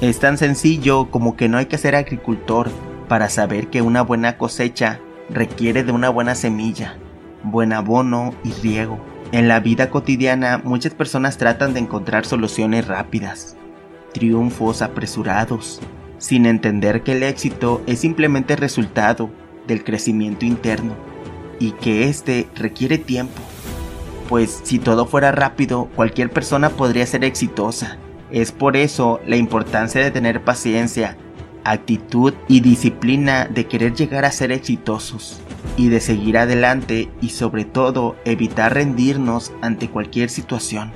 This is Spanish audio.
Es tan sencillo como que no hay que ser agricultor para saber que una buena cosecha requiere de una buena semilla, buen abono y riego. En la vida cotidiana muchas personas tratan de encontrar soluciones rápidas, triunfos apresurados, sin entender que el éxito es simplemente resultado del crecimiento interno y que éste requiere tiempo. Pues si todo fuera rápido, cualquier persona podría ser exitosa. Es por eso la importancia de tener paciencia, actitud y disciplina de querer llegar a ser exitosos y de seguir adelante y sobre todo evitar rendirnos ante cualquier situación.